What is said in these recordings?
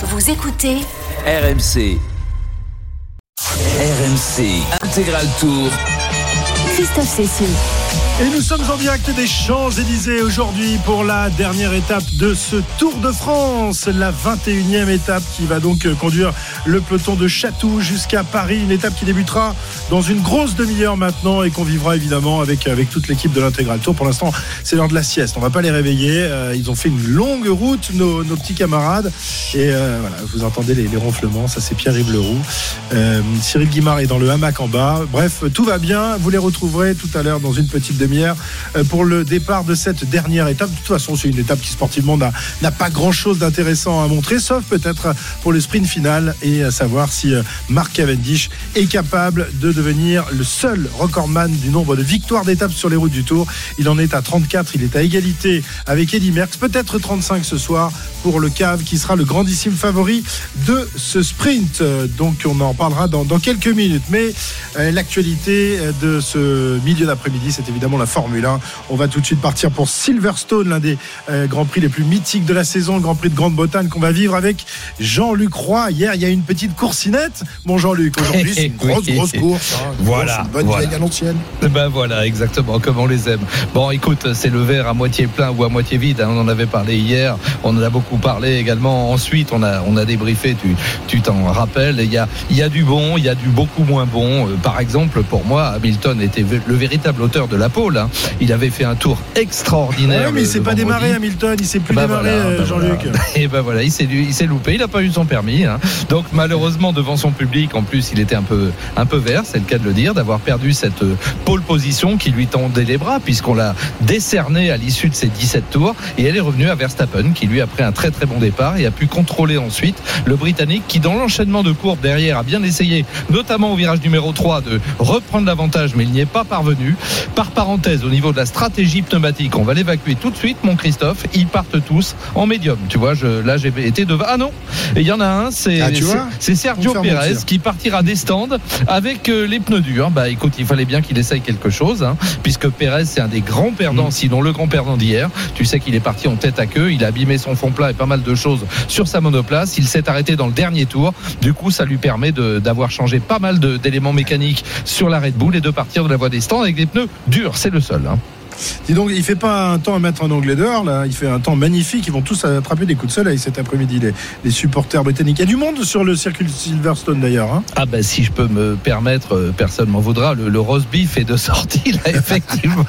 Vous écoutez RMC. RMC Intégral Tour. Christophe Cessieux. Et nous sommes en direct des Champs-Élysées aujourd'hui pour la dernière étape de ce Tour de France, la 21e étape qui va donc conduire le peloton de Chatou jusqu'à Paris, une étape qui débutera dans une grosse demi-heure maintenant et qu'on vivra évidemment avec, avec toute l'équipe de l'Intégral Tour. Pour l'instant, c'est l'heure de la sieste, on va pas les réveiller, euh, ils ont fait une longue route, nos, petits camarades, et euh, voilà, vous entendez les, les ronflements, ça c'est Pierre-Yves Leroux, Euh, Cyril Guimard est dans le hamac en bas, bref, tout va bien, vous les retrouverez tout à l'heure dans une petite demi-heure euh, pour le départ de cette dernière étape. De toute façon, c'est une étape qui sportivement n'a n'a pas grand-chose d'intéressant à montrer, sauf peut-être pour le sprint final et à savoir si euh, Mark Cavendish est capable de devenir le seul recordman du nombre de victoires d'étapes sur les routes du Tour. Il en est à 34, il est à égalité avec Eddy Merckx, peut-être 35 ce soir pour le Cave qui sera le grandissime favori de ce sprint. Donc on en parlera dans, dans quelques minutes. Mais euh, l'actualité euh, de ce milieu d'après-midi, c'est évidemment la Formule 1. On va tout de suite partir pour Silverstone, l'un des euh, grands prix les plus mythiques de la saison, le Grand Prix de Grande-Bretagne qu'on va vivre avec Jean-Luc Roy. Hier, il y a une petite coursinette. Bon Jean-Luc, aujourd'hui c'est une grosse, grosse course. hein. Voilà, une bonne voilà. vieille à l'ancienne. Ben voilà, exactement, comme on les aime. Bon, écoute, c'est le verre à moitié plein ou à moitié vide. hein, on en avait parlé hier, on en a beaucoup parlé également. Ensuite, on a, on a débriefé, tu, tu t'en rappelles. Il y a, il y a du bon, il y a du beaucoup moins bon. Euh, par exemple, pour moi, Hamilton était le véritable auteur de la pole. hein. Il avait fait un tour extraordinaire. Ouais, mais il s'est pas vendredi. démarré Hamilton, il s'est plus Bah démarré voilà, euh, bah Jean-Luc. voilà. Et ben voilà, il s'est il s'est loupé, il n'a pas eu son permis. hein. Donc malheureusement devant son public, en plus il était un peu un peu vert, c'est le cas de le dire, d'avoir perdu cette euh, pole position qui lui tendait les bras puisqu'on l'a décerné à l'issue de ses 17 tours et elle est revenue à Verstappen qui lui a pris un très très bon départ et a pu contrôler ensuite le Britannique qui dans l'enchaînement de courbes derrière a bien essayé, notamment au virage numéro 3 de reprendre l'avantage mais il n'y est pas parvenu. Par parenthèse, au niveau de la stratégie pneumatique, on va l'évacuer tout de suite, mon Christophe. Ils partent tous en médium. Tu vois, je, là, j'ai été devant. Ah non Et il y en a un, c'est Ah, Sergio Pérez qui partira des stands avec euh, les pneus durs. Bah écoute, il fallait bien qu'il essaye quelque chose, hein, puisque Pérez, c'est un des grands perdants, Mm. sinon le grand perdant d'hier. Tu sais qu'il est parti en tête à queue. Il a abîmé son fond plat et pas mal de choses sur sa monoplace. Il s'est arrêté dans le dernier tour. Du coup, ça lui permet d'avoir changé pas mal d'éléments mécaniques sur la Red Bull et de partir de la voie des stands avec des pneus durs. C'est le seul. hein. Dis donc, il fait pas un temps à mettre un onglet dehors, là. Il fait un temps magnifique. Ils vont tous attraper des coups de soleil cet après-midi, les, les supporters britanniques. Il y a du monde sur le circuit de Silverstone, d'ailleurs. hein. Ah ben si je peux me permettre, euh, personne m'en voudra. Le, le roast beef est de sortie là, effectivement.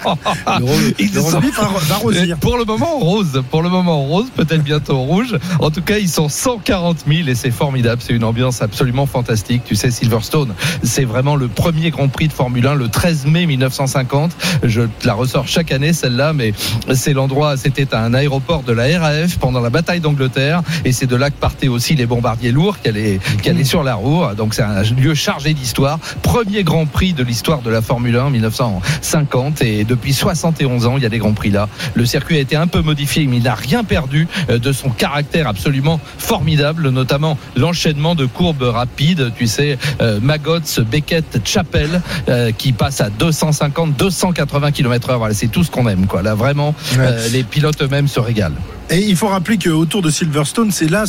Le, Ils le sont- beef va, rosir. Pour le moment en rose, pour le moment en rose, peut-être bientôt en rouge. En tout cas, ils sont 140 000 et c'est formidable. C'est une ambiance absolument fantastique. Tu sais, Silverstone, c'est vraiment le premier Grand Prix de Formule 1, le 13 mai 1950. Je te la ressors chaque année celle-là, mais c'est l'endroit. C'était un aéroport de la RAF pendant la bataille d'Angleterre et c'est de là que partaient aussi les bombardiers lourds qui allaient, qui allaient sur la roue. Donc c'est un lieu chargé d'histoire. Premier Grand Prix de l'histoire de la Formule 1 en 1950 et depuis 71 ans, il y a des Grands Prix là. Le circuit a été un peu modifié, mais il n'a rien perdu euh, de son caractère absolument formidable, notamment l'enchaînement de courbes rapides. Tu sais, euh, Magots, Beckett, Chapel, euh, qui passe à 250, 280 km/h. Voilà, c'est tout ce qu'on aime, quoi. Là, vraiment, euh, les pilotes eux-mêmes se régalent. Et il faut rappeler qu'autour de Silverstone, c'est là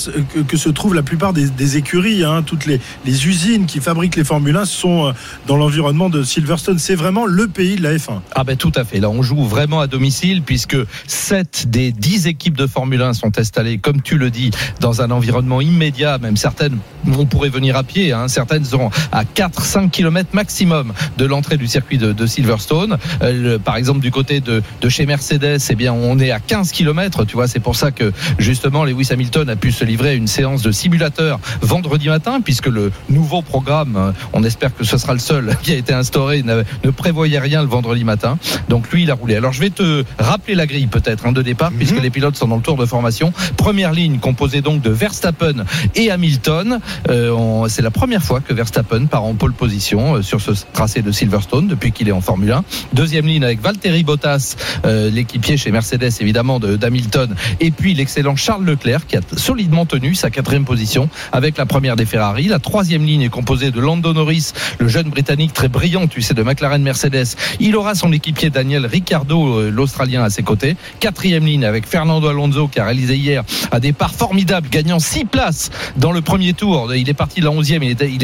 que, se trouvent la plupart des, écuries. hein. Toutes les, usines qui fabriquent les Formule 1 sont euh, dans l'environnement de Silverstone. C'est vraiment le pays de la F1. Ah ben tout à fait. Là, on joue vraiment à domicile puisque 7 des 10 équipes de Formule 1 sont installées, comme tu le dis, dans un environnement immédiat. Même certaines, on pourrait venir à pied. Hein. Certaines seront à 4-5 km maximum de l'entrée du circuit de, Silverstone. Euh, par exemple, du côté de, chez Mercedes, eh bien, on est à 15 km. Tu vois, c'est ça que justement Lewis Hamilton a pu se livrer à une séance de simulateur vendredi matin, puisque le nouveau programme, euh, on espère que ce sera le seul qui a été instauré, ne, prévoyait rien le vendredi matin. Donc lui, il a roulé. Alors je vais te rappeler la grille peut-être hein, de départ, puisque les pilotes sont dans le tour de formation. Première ligne composée donc de Verstappen et Hamilton. Euh, C'est la première fois que Verstappen part en pole position euh, sur ce tracé de Silverstone depuis qu'il est en Formule 1. Deuxième ligne avec Valtteri Bottas, euh, l'équipier chez Mercedes évidemment de- d'Hamilton Et puis l'excellent Charles Leclerc qui a solidement tenu sa quatrième position avec la première des Ferrari. La troisième ligne est composée de Lando Norris, le jeune britannique très brillant, tu sais, de McLaren Mercedes. Il aura son équipier Daniel Ricciardo, euh, l'Australien, à ses côtés. Quatrième ligne avec Fernando Alonso qui a réalisé hier un départ formidable, gagnant six places dans le premier tour. Il est parti de la 11e, il était, il.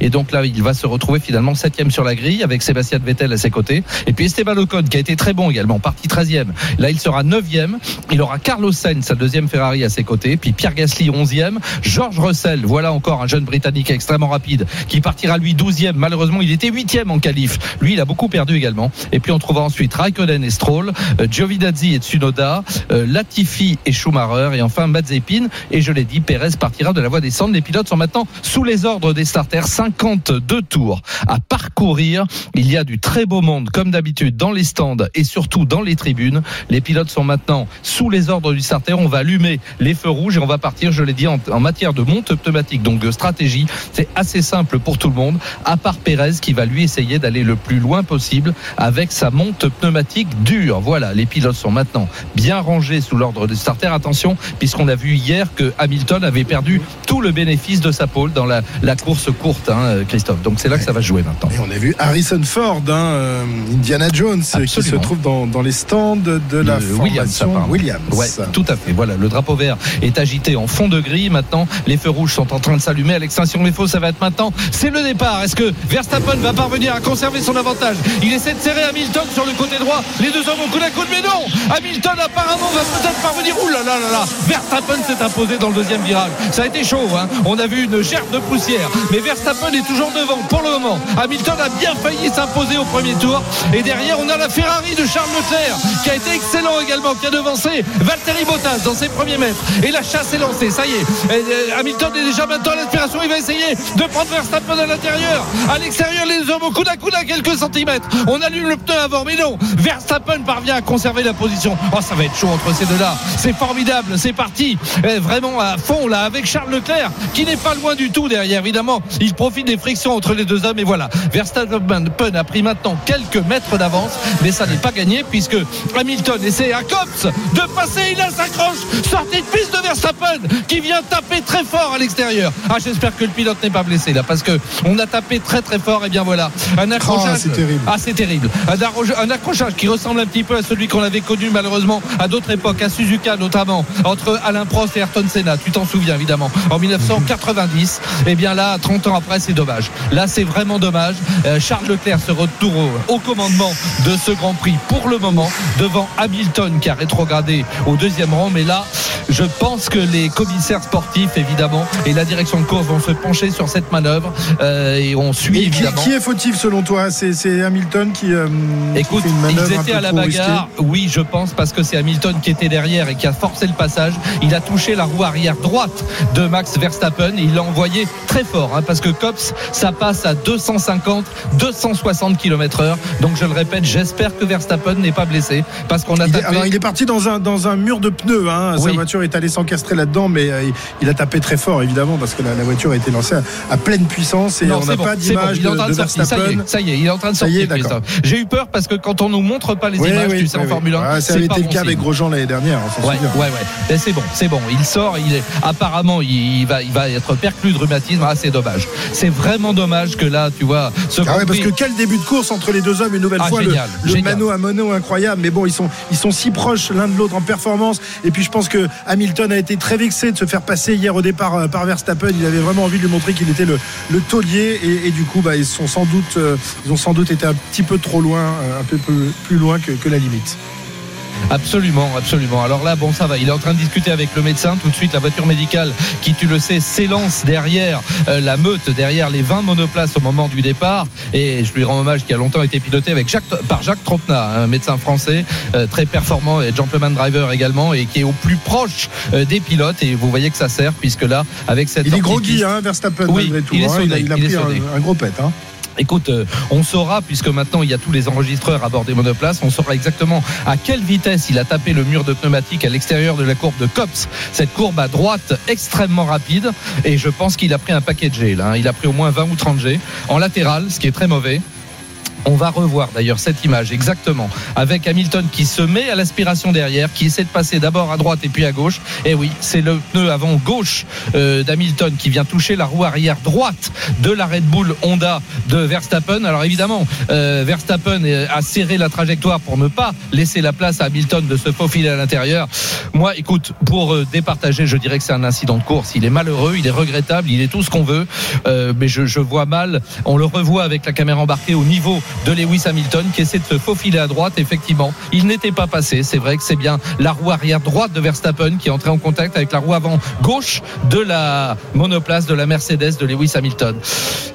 Et donc là, il va se retrouver finalement septième sur la grille avec Sébastien Vettel à ses côtés. Et puis Esteban Ocon qui a été très bon également, parti 13e. Là, il sera 9e. Il aura Carlos Sainz, sa deuxième Ferrari à ses côtés. Puis Pierre Gasly 11e. George Russell, voilà encore un jeune Britannique extrêmement rapide qui partira lui 12e. Malheureusement, il était 8e en qualif. Lui, il a beaucoup perdu également. Et puis on trouvera ensuite Raikkonen et Stroll, euh, Giovinazzi et Tsunoda, euh, Latifi et Schumacher et enfin Mazepin. Et je l'ai dit, Perez partira de la voie des cendres. Les pilotes sont maintenant sous les ordres des starters. 52 tours à parcourir. Il y a du très beau monde, comme d'habitude, dans les stands et surtout dans les tribunes. Les pilotes sont maintenant sous les ordres du starter. On va allumer les feux rouges et on va partir, je l'ai dit, en, en matière de monte pneumatique, donc de stratégie. C'est assez simple pour tout le monde, à part Perez qui va lui essayer d'aller le plus loin possible avec sa monte pneumatique dure. Voilà, les pilotes sont maintenant bien rangés sous l'ordre du starter. Attention, puisqu'on a vu hier que Hamilton avait perdu tout le bénéfice de sa pole dans la, la course courte, hein, Christophe. Donc c'est là que ça va jouer maintenant. Et on a vu Harrison Ford, hein, euh, Indiana Jones, qui se trouve dans, dans les stands de la Williams, formation. Williams. Ouais, tout à fait. Voilà, le drapeau vert est agité en fond de gris. Maintenant, les feux rouges sont en train de s'allumer. À l'extinction des feux, ça va être maintenant. C'est le départ. Est-ce que Verstappen va parvenir à conserver son avantage? Il essaie de serrer Hamilton sur le côté droit. Les deux hommes au coude à coude, mais non Hamilton apparemment va peut-être parvenir. Ouh là là là là Verstappen s'est imposé dans le deuxième virage. Ça a été chaud. Hein On a vu une gerbe de poussière. Mais Verstappen est toujours devant pour le moment. Hamilton a bien failli s'imposer au premier tour. Et derrière, on a la Ferrari de Charles Leclerc qui a été excellent également, qui a devancé Valtteri Bottas dans ses premiers mètres. Et la chasse est lancée, ça y est. Euh, Hamilton est déjà maintenant à l'aspiration, il va essayer de prendre Verstappen à l'intérieur. À l'extérieur, les hommes au coude à coude à quelques centimètres. On allume le pneu avant, mais non. Verstappen parvient à conserver la position. Oh, ça va être chaud entre ces deux-là. C'est formidable, c'est parti. Eh, Vraiment à fond là avec Charles Leclerc qui n'est pas loin du tout derrière. Évidemment, il profite des frictions entre les deux hommes et voilà. Verstappen a pris maintenant quelques mètres d'avance, mais ça n'est pas gagné puisque Hamilton essaie à Cops de passer. Il a s'accroche. Sortie de piste de Verstappen qui vient taper très fort à l'extérieur. Ah, j'espère que le pilote n'est pas blessé là parce que on a tapé très très fort. Et bien voilà, un accrochage. c'est terrible. Ah, c'est terrible. Un, accrochage qui ressemble un petit peu à celui qu'on avait connu malheureusement à d'autres époques, à Suzuka notamment, entre Alain Prost et Ayrton Senna. Tu t'en souviens évidemment. En 1990. Et bien là, 30 ans après, c'est dommage. Là, c'est vraiment dommage. Euh, Charles Leclerc se retrouve au, au commandement de ce Grand Prix pour le moment devant Hamilton qui a rétrogradé au deuxième rang. Mais là, je pense que les commissaires sportifs, évidemment, et la direction de course vont se pencher sur cette manœuvre euh, et on suit Et qui, évidemment. qui est fautif selon toi? C'est Hamilton qui, euh, qui Écoute, fait une manœuvre ils étaient à la risquée bagarre. Oui, je pense parce que c'est Hamilton qui était derrière et qui a forcé le passage. Il a touché la roue arrière droite de Max Verstappen et il l'a envoyé très fort hein, parce que Cops, ça passe à 250, 260 km heure. Donc je le répète, j'espère que Verstappen n'est pas blessé parce qu'on a Il est, alors il est parti dans un, dans un mur de pneus. Hein. Sa voiture est allée s'encastrer là-dedans, mais euh, il, a tapé très fort évidemment parce que la, la voiture a été lancée à, à pleine puissance et Non, on n'a bon, pas bon, d'image il est en de, train de de sortir. Ça y Verstappen. est, ça y est, il est en train de sortir. J'ai eu peur parce que quand on nous montre pas les Oui, images, oui, tu sais, en. Formule 1, Ouais, ça avait été le bon cas avec Grosjean l'année dernière, on s'en Ouais, ouais, ouais. C'est bon, c'est bon. Il sort, il est apparemment, il, il va, il va être perclus de rhumatisme. Ah, c'est dommage. C'est vraiment dommage que là, tu vois, ce Ah ouais, parce que quel début de course entre les deux hommes, une nouvelle Ah, fois, le- génial, le, génial. mano à mano incroyable. Mais bon, ils sont, ils sont si proches l'un de l'autre en Et puis je pense que Hamilton a été très vexé de se faire passer hier au départ euh, par Verstappen. Il avait vraiment envie de lui montrer qu'il était le, taulier. Et, du coup, bah, ils sont sans doute, euh, ont sans doute été un petit peu trop loin, euh, un peu plus, loin que la limite. Absolument, absolument. Alors là, bon, ça va. Il est en train de discuter avec le médecin. Tout de suite, la voiture médicale, qui, tu le sais, s'élance derrière euh, la meute, derrière les 20 monoplaces au moment du départ. Et je lui rends hommage qui a longtemps été piloté avec Jacques, par Jacques Tropna, un médecin français euh, très performant et gentleman driver également, et qui est au plus proche euh, des pilotes. Et vous voyez que ça sert, puisque là, avec cette Il est Guy, hein, Verstappen, Oui, malgré tout. il est hein. a, il a il pris un gros pet. Hein. Écoute, euh, on saura, puisque maintenant il y a tous les enregistreurs à bord des monoplaces, on saura exactement à quelle vitesse il a tapé le mur de pneumatique à l'extérieur de la courbe de Cops. Cette courbe à droite extrêmement rapide, et je pense qu'il a pris un paquet de G là. hein. Il a pris au moins 20 ou 30 G en latéral, ce qui est très mauvais. On va revoir d'ailleurs cette image exactement avec Hamilton qui se met à l'aspiration derrière, qui essaie de passer d'abord à droite et puis à gauche. Et oui, c'est le pneu avant gauche euh, d'Hamilton qui vient toucher la roue arrière droite de la Red Bull Honda de Verstappen. Alors évidemment, euh, Verstappen a serré la trajectoire pour ne pas laisser la place à Hamilton de se faufiler à l'intérieur. Moi, écoute, pour euh, départager, je dirais que c'est un incident de course. Il est malheureux, il est regrettable, il est tout ce qu'on veut. Mais je vois mal, on le revoit avec la caméra embarquée au niveau de Lewis Hamilton qui essaie de se faufiler à droite. Effectivement, il n'était pas passé. C'est vrai que c'est bien la roue arrière droite de Verstappen qui est entré en contact avec la roue avant gauche de la monoplace de la Mercedes de Lewis Hamilton.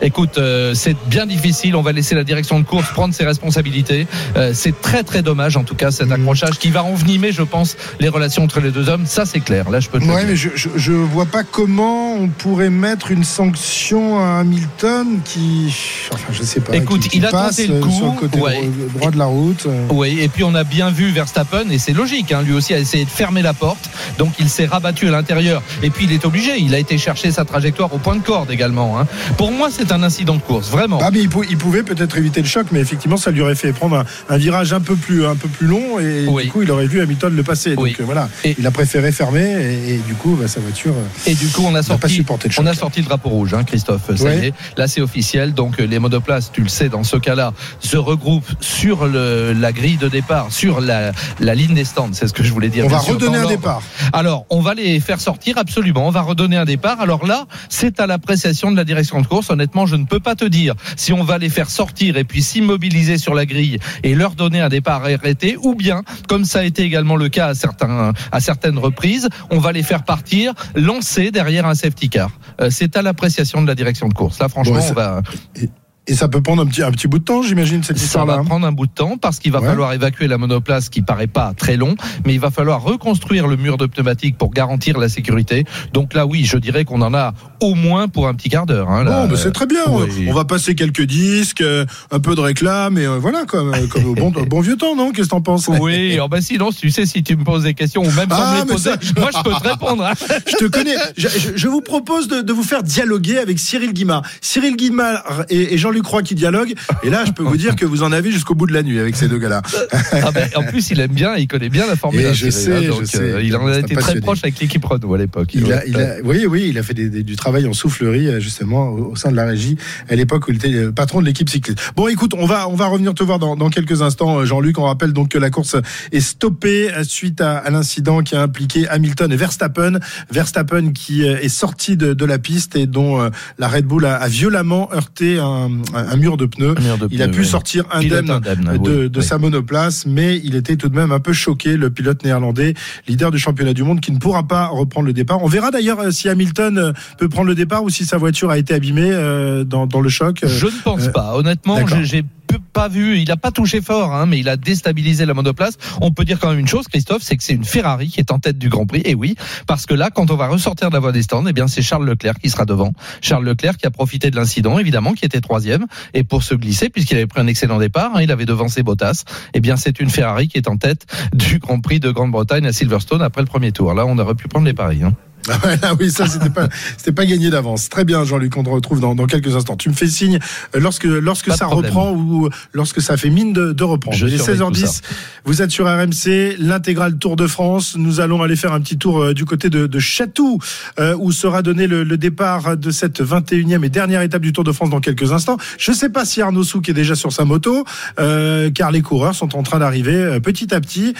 Écoute, euh, c'est bien difficile. On va laisser la direction de course prendre ses responsabilités. Euh, c'est très très dommage en tout cas cet accrochage qui va envenimer, je pense, les relations entre les deux hommes. Ça c'est clair. Là, je peux. Te Ouais, mais je, je, je vois pas comment on pourrait mettre une sanction à Hamilton qui, enfin, je sais pas. Écoute, qui- qui il a passe, tenté le coup, sur le côté ouais. droit, de la route. euh. Oui, et puis on a bien vu Verstappen, et c'est logique, hein, lui aussi a essayé de fermer la porte, donc il s'est rabattu à l'intérieur, et puis il est obligé, il a été chercher sa trajectoire au point de corde également. hein. Pour moi, c'est un incident de course, vraiment. Ah mais il, pou- il pouvait peut-être éviter le choc, mais effectivement ça lui aurait fait prendre un, un virage un peu plus un peu plus long et Oui. du coup il aurait vu Hamilton le passer. Oui. Donc euh, voilà, Et- il a préféré fermer et, et du coup bah, sa voiture. euh, Et du coup, on a n'a pas sorti, supporté le choc. on a sorti le drapeau rouge, hein, Christophe. Ça y est, là c'est officiel. Donc les monoplaces, tu le sais, dans ce cas-là, se regroupent sur le, la grille de départ, sur la, la ligne des stands. C'est ce que je voulais dire. on va sûr, redonner un départ. Alors, on va les faire sortir absolument. On va redonner un départ. Alors là, c'est à l'appréciation de la direction de course. Honnêtement, je ne peux pas te dire si on va les faire sortir et puis s'immobiliser sur la grille et leur donner un départ arrêté, ou bien, comme ça a été également le cas à certains, à certaines reprises, on va les faire partir, lancer derrière un safety car. Euh, c'est à l'appréciation de la direction de course. Là, franchement, Bon, on ça- va, Et ça peut prendre un petit un petit bout de temps, j'imagine cette ça histoire-là. va prendre un bout de temps parce qu'il va Ouais. falloir évacuer la monoplace qui paraît pas très long, mais il va falloir reconstruire le mur de pneumatique pour garantir la sécurité. Donc là, oui, je dirais qu'on en a au moins pour un petit quart d'heure. hein. Bon, c'est très bien. oui. On va passer quelques disques, euh, un peu de réclame, et euh, voilà, comme, euh, comme au, bon, vieux temps, non? Qu'est-ce que t'en penses? Oui, oh bah sinon, tu sais, si tu me poses des questions ou même sans Ah, me les poser, ça, je- moi je peux te répondre. hein. Je te connais. Je, je- je vous propose de, de vous faire dialoguer avec Cyril Guimard. Cyril Guimard et, et Jean-Luc Roy qui dialoguent. Et là, je peux vous dire que vous en avez jusqu'au bout de la nuit avec ces deux gars-là. Ah ben, en plus, il aime bien, il connaît bien la Formule Et 1. je Cyril, hein, sais, je sais. euh, il en a été très proche avec l'équipe Renault à l'époque. Il a, il a, oui, oui, il a fait des- des- du travail en soufflerie euh, justement au, au sein de la régie à l'époque où il était euh, patron de l'équipe cycliste. Bon, écoute, on va on va revenir te voir dans, dans quelques instants, euh, Jean-Luc. On rappelle donc que la course est stoppée euh, suite à, à l'incident qui a impliqué Hamilton et Verstappen. Verstappen qui euh, est sorti de, de la piste et dont euh, la Red Bull a, a violemment heurté un, un mur de pneus. Un mur de Il a pu ouais. sortir indemne indemne, de, oui, de oui. sa monoplace, mais il était tout de même un peu choqué, le pilote néerlandais, leader du championnat du monde, qui ne pourra pas reprendre le départ. On verra d'ailleurs euh, si Hamilton euh, peut prendre le départ ou si sa voiture a été abîmée euh, dans, dans le choc. Je ne pense euh, pas. Honnêtement, j'ai- pas vu. Il a pas touché fort, hein, mais il a déstabilisé la monoplace. On peut dire quand même une chose, Christophe, c'est que c'est une Ferrari qui est en tête du Grand Prix. Et oui, parce que là, quand on va ressortir de la voie des stands, eh bien, c'est Charles Leclerc qui sera devant. Charles Leclerc qui a profité de l'incident, évidemment, qui était troisième, et pour se glisser, puisqu'il avait pris un excellent départ, hein, il avait devancé Bottas. Eh bien, c'est une Ferrari qui est en tête du Grand Prix de Grande-Bretagne à Silverstone après le premier tour. Là, on aurait pu prendre les paris. Hein. Ah oui, ça c'était pas c'était pas gagné d'avance. Très bien, Jean-Luc, on te retrouve dans, dans quelques instants. Tu me fais signe euh, lorsque lorsque ça problème. reprend ou lorsque ça fait mine de, de reprendre. Il est surveille tout 16h10. ça. Vous êtes sur RMC, l'intégrale Tour de France. Nous allons aller faire un petit tour euh, du côté de, de Chatou, euh, où sera donné le, le départ de cette 21e et dernière étape du Tour de France dans quelques instants. Je ne sais pas si Arnaud Souk est déjà sur sa moto, euh, car les coureurs sont en train d'arriver petit à petit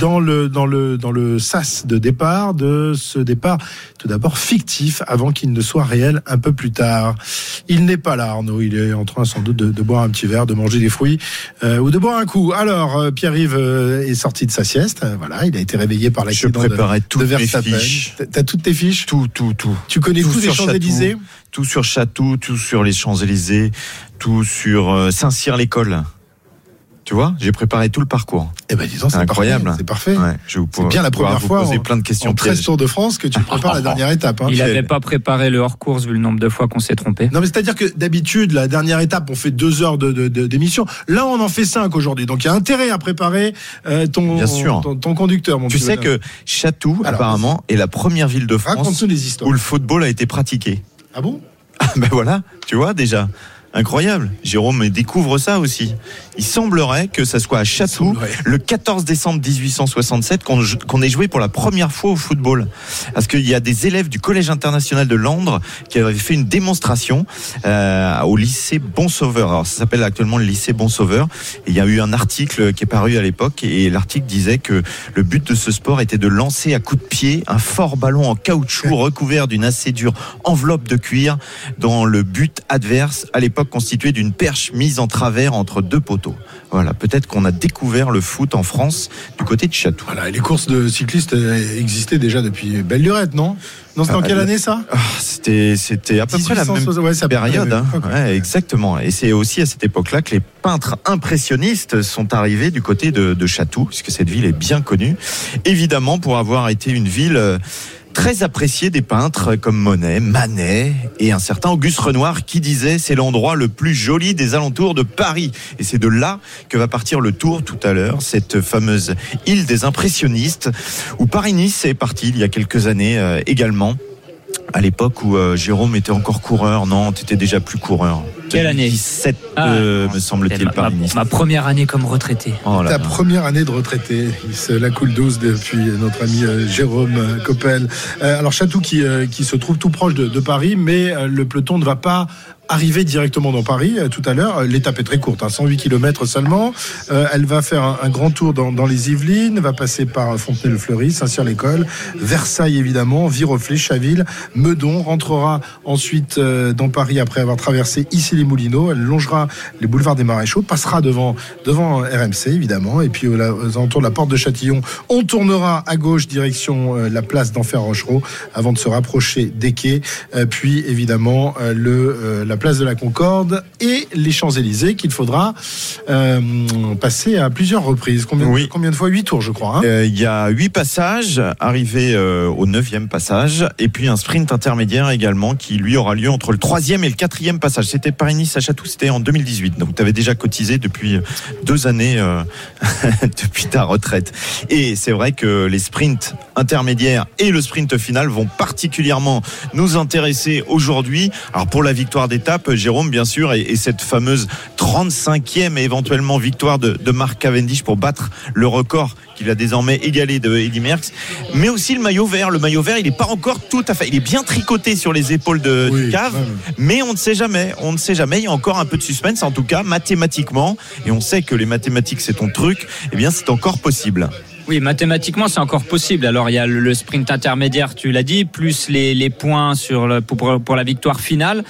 dans le dans le dans le sas de départ de ce départ tout d'abord fictif avant qu'il ne soit réel un peu plus tard. Il n'est pas là, Arnaud. Il est en train sans doute de, de boire un petit verre, de manger des fruits euh, ou de boire un coup. Alors, euh, Pierre-Yves euh, est sorti de sa sieste. Voilà, il a été réveillé par Je l'accident de, préparais de toutes mes fiches. T'as- toutes tes fiches? Tout, tout, tout. Tu connais Tout tous les Champs-Élysées? Tout sur Château, tout sur les Champs-Élysées, tout sur Saint-Cyr-l'École. Tu vois, j'ai préparé tout le parcours. Eh ben, disons, c'est Incroyable. C'est parfait. Ouais, je vais vous C'est bien la première vous fois poser en- plein de questions En 13 pièges. Tours de France que tu prépares la dernière étape. hein. Il n'avait pas préparé le hors-course vu le nombre de fois qu'on s'est trompé. Non, mais c'est-à-dire que d'habitude, la dernière étape, on fait deux heures de, de- de- d'émission. Là, on en fait cinq aujourd'hui. Donc, il y a intérêt à préparer euh, ton, Bien sûr. ton, ton conducteur, mon Tu sais que Château, Alors, apparemment, est la première ville de France les où le football a été pratiqué. Ah bon? Ben voilà, tu vois déjà. Incroyable. Jérôme découvre ça aussi. Il semblerait que ça soit à Chatou, semblerait. le 14 décembre 1867, qu'on ait joué pour la première fois au football. Parce qu'il y a des élèves du Collège international de Londres qui avaient fait une démonstration euh, au lycée Bon Sauveur. Alors ça s'appelle actuellement le lycée Bon Sauveur. Et il y a eu un article qui est paru à l'époque et l'article disait que le but de ce sport était de lancer à coups de pied un fort ballon en caoutchouc recouvert d'une assez dure enveloppe de cuir dans le but adverse, à l'époque constitué d'une perche mise en travers entre deux poteaux. Voilà, peut-être qu'on a découvert le foot en France du côté de Chatou. Voilà, et les courses de cyclistes euh, existaient déjà depuis belle lurette, non? Non, c'est en Ah, quelle le- année ça? Ah, C'était, c'était à peu près la même 1860, ouais, c'est à peu près, période. hein. Ouais, exactement. Et c'est aussi à cette époque-là que les peintres impressionnistes sont arrivés du côté de, de Chatou, puisque cette ville est bien connue. Évidemment, pour avoir été une ville euh, très appréciée des peintres comme Monet, Manet et un certain Auguste Renoir qui disait c'est l'endroit le plus joli des alentours de Paris. Et c'est de là que va partir le tour tout à l'heure, cette fameuse île des impressionnistes, où Paris-Nice est parti il y a quelques années euh, également à l'époque où euh, Jérôme était encore coureur. Non, tu étais déjà plus coureur. Quelle année 17, Ah, euh, me semble-t-il, ma, ma- première année comme retraité. Oh là Ta là. première année de retraité, il se la coule douce depuis notre ami euh, Jérôme euh, Coppel. Euh, alors Chatou qui, euh, qui se trouve tout proche de, de Paris, mais euh, le peloton ne va pas arriver directement dans Paris euh, tout à l'heure. Euh, L'étape est très courte, hein, 108 km seulement. Euh, elle va faire un, grand tour dans, les Yvelines, va passer par Fontenay-le-Fleury, Saint-Cyr-l'École, Versailles évidemment, Viroflay, Chaville, Meudon, rentrera ensuite dans Paris après avoir traversé ici les Moulineaux. Elle longera les boulevards des Maréchaux, passera devant, devant RMC évidemment, et puis aux, alentours de la porte de Châtillon, on tournera à gauche direction la place d'Enfer Rochereau avant de se rapprocher des quais, puis évidemment le, la place de la Concorde et les Champs-Élysées qu'il faudra euh, passer à plusieurs reprises. Combien, Oui. combien de fois? Huit tours je crois. hein Euh, Il y a huit passages, arrivé euh, au neuvième passage, et puis un sprint intermédiaire également qui lui aura lieu entre le troisième et le quatrième passage. C'était Paris-Nice à Chatou, c'était en 2018. Donc tu avais déjà cotisé depuis deux années depuis ta retraite. Et c'est vrai que les sprints intermédiaires et le sprint final vont particulièrement nous intéresser aujourd'hui. Alors pour la victoire Jérôme bien sûr, et, et cette fameuse 35e et éventuellement victoire de, de Marc Cavendish pour battre le record qu'il a désormais égalé de Eddy Merckx, mais aussi le maillot vert. Le maillot vert, il n'est pas encore tout à fait, il est bien tricoté sur les épaules de Oui, du cave, mais on ne sait jamais, on ne sait jamais. Il y a encore un peu de suspense, en tout cas mathématiquement, et on sait que les mathématiques c'est ton truc. Eh bien, c'est encore possible. Oui, mathématiquement, c'est encore possible. Alors, il y a le, le sprint intermédiaire, tu l'as dit, plus les, les points sur le, pour, pour la victoire finale.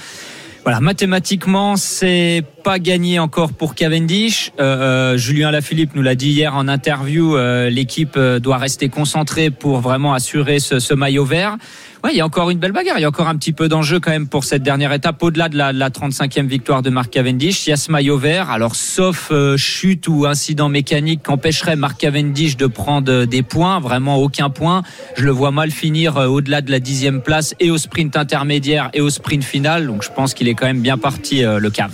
Voilà, mathématiquement, c'est pas gagné encore pour Cavendish. Euh, euh, Julien Lafilippe nous l'a dit hier en interview. euh, L'équipe euh, doit rester concentrée pour vraiment assurer ce, ce maillot vert. Ouais, il y a encore une belle bagarre. Il y a encore un petit peu d'enjeu quand même pour cette dernière étape. Au-delà de la, de la 35e victoire de Marc Cavendish, il y a ce maillot vert. Alors, sauf euh, chute ou incident mécanique qu'empêcherait Marc Cavendish de prendre euh, des points, vraiment aucun point. Je le vois mal finir euh, au-delà de la dixième place et au sprint intermédiaire et au sprint final. Donc, je pense qu'il est quand même bien parti le cave.